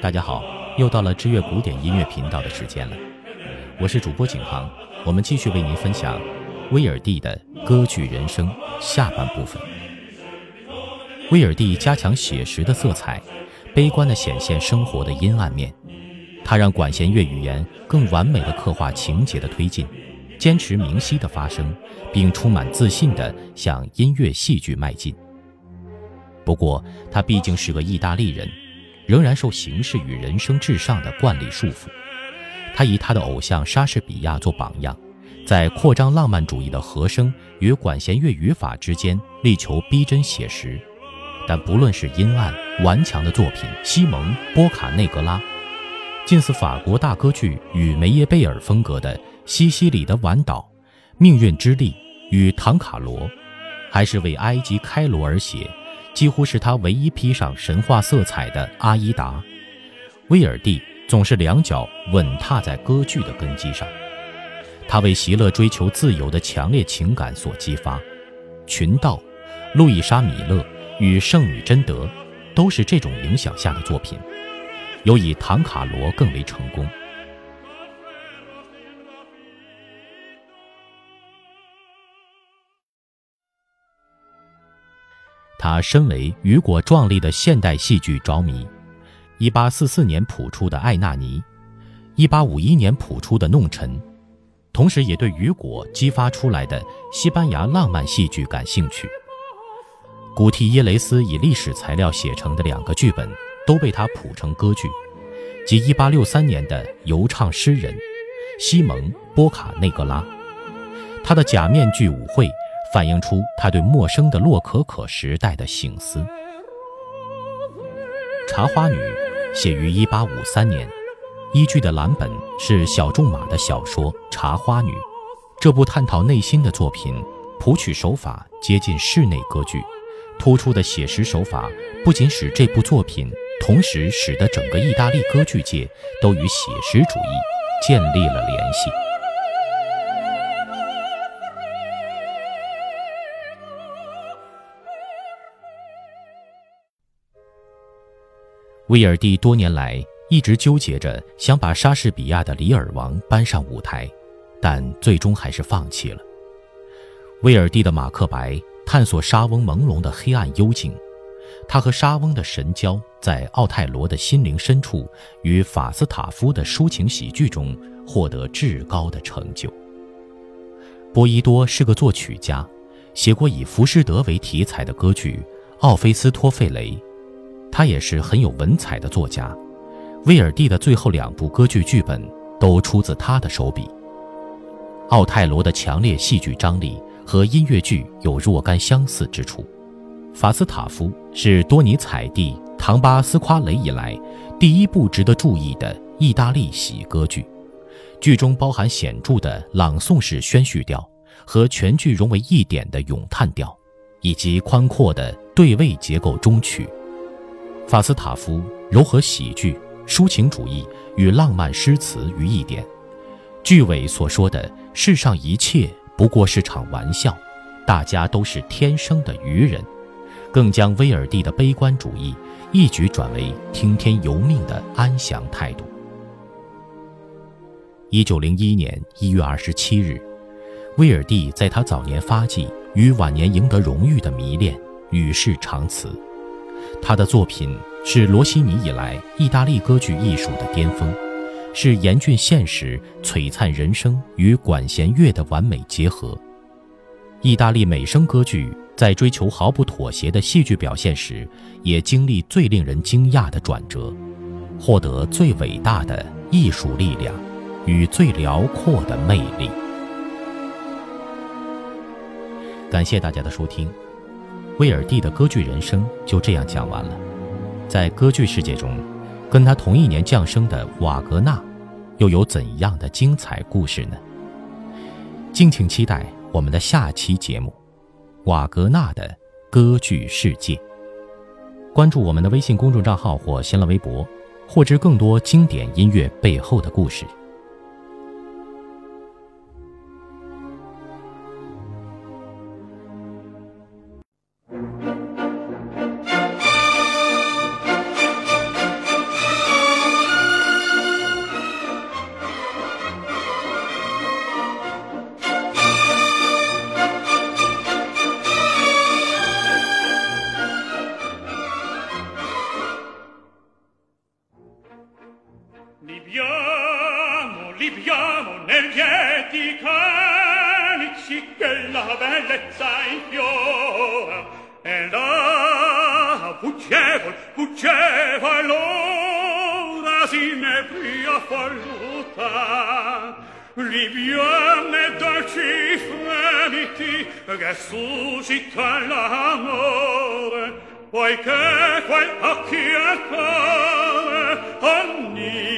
大家好，又到了知乐古典音乐频道的时间了，我是主播景航，我们继续为您分享威尔第的歌剧人生下半部分。威尔第加强写实的色彩，悲观地显现生活的阴暗面，他让管弦乐语言更完美地刻画情节的推进，坚持明晰的发声，并充满自信地向音乐戏剧迈进。不过，他毕竟是个意大利人。仍然受形式与人生至上的惯例束缚。他以他的偶像莎士比亚做榜样，在扩张浪漫主义的和声与管弦乐语法之间力求逼真写实。但不论是阴暗顽强的作品《西蒙·波卡内格拉》，近似法国大歌剧与梅耶贝尔风格的《西西里的晚岛》，《命运之力》与《唐卡罗》，还是为埃及开罗而写。几乎是他唯一披上神话色彩的阿依达，威尔第总是两脚稳踏在歌剧的根基上。他为席勒追求自由的强烈情感所激发，《群盗》、路易莎·米勒与圣女贞德都是这种影响下的作品，尤以《唐卡罗》更为成功。他身为雨果壮丽的现代戏剧着迷，1844年谱出的《艾纳尼》，1851年谱出的《弄臣》，同时也对雨果激发出来的西班牙浪漫戏剧感兴趣。古蒂耶雷斯以历史材料写成的两个剧本都被他谱成歌剧，即1863年的游唱诗人西蒙·波卡内格拉，他的假面具舞会。反映出他对陌生的洛可可时代的醒思。《茶花女》写于1853年，依据的蓝本是小仲马的小说《茶花女》。这部探讨内心的作品，谱曲手法接近室内歌剧，突出的写实手法不仅使这部作品，同时使得整个意大利歌剧界都与写实主义建立了联系。威尔第多年来一直纠结着想把莎士比亚的《李尔王》搬上舞台，但最终还是放弃了。威尔第的《马克白》探索莎翁朦胧的黑暗幽静，他和莎翁的神交在奥泰罗的心灵深处与法斯塔夫的抒情喜剧中获得至高的成就。波伊多是个作曲家，写过以浮士德为题材的歌剧《奥菲斯托费雷》。他也是很有文采的作家，威尔第的最后两部歌剧剧本都出自他的手笔。奥泰罗的强烈戏剧张力和音乐剧有若干相似之处。法斯塔夫是多尼采蒂《唐巴斯夸雷》以来第一部值得注意的意大利喜歌剧，剧中包含显著的朗诵式宣叙调和全剧融为一点的咏叹调，以及宽阔的对位结构中曲。法斯塔夫糅合喜剧、抒情主义与浪漫诗词于一点，句尾所说的“世上一切不过是场玩笑，大家都是天生的愚人”，更将威尔第的悲观主义一举转为听天由命的安详态度。一九零一年一月二十七日，威尔第在他早年发迹与晚年赢得荣誉的迷恋与世长辞。他的作品是罗西尼以来意大利歌剧艺术的巅峰，是严峻现实、璀璨人生与管弦乐的完美结合。意大利美声歌剧在追求毫不妥协的戏剧表现时，也经历最令人惊讶的转折，获得最伟大的艺术力量与最辽阔的魅力。感谢大家的收听。威尔第的歌剧人生就这样讲完了。在歌剧世界中，跟他同一年降生的瓦格纳，又有怎样的精彩故事呢？敬请期待我们的下期节目《瓦格纳的歌剧世界》。关注我们的微信公众账号或新浪微博，获知更多经典音乐背后的故事。Liviamo, liviamo nel lieti canici che la bellezza infiora e là fuggevol, fuggeva l'ora si ne pria falluta Liviamo e dolci fremiti che suscita l'amore poiché quel occhio al cuore ogni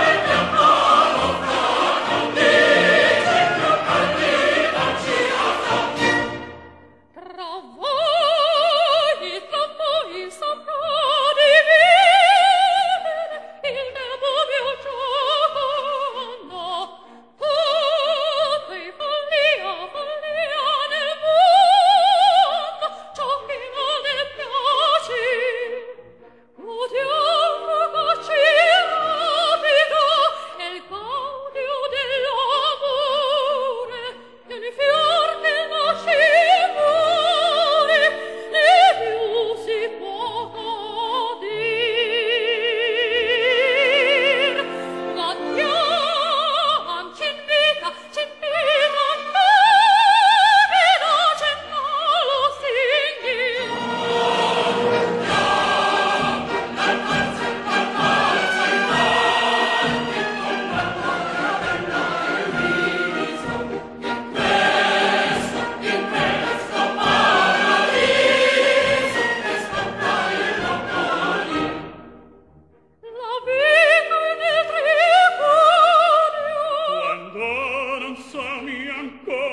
Oh!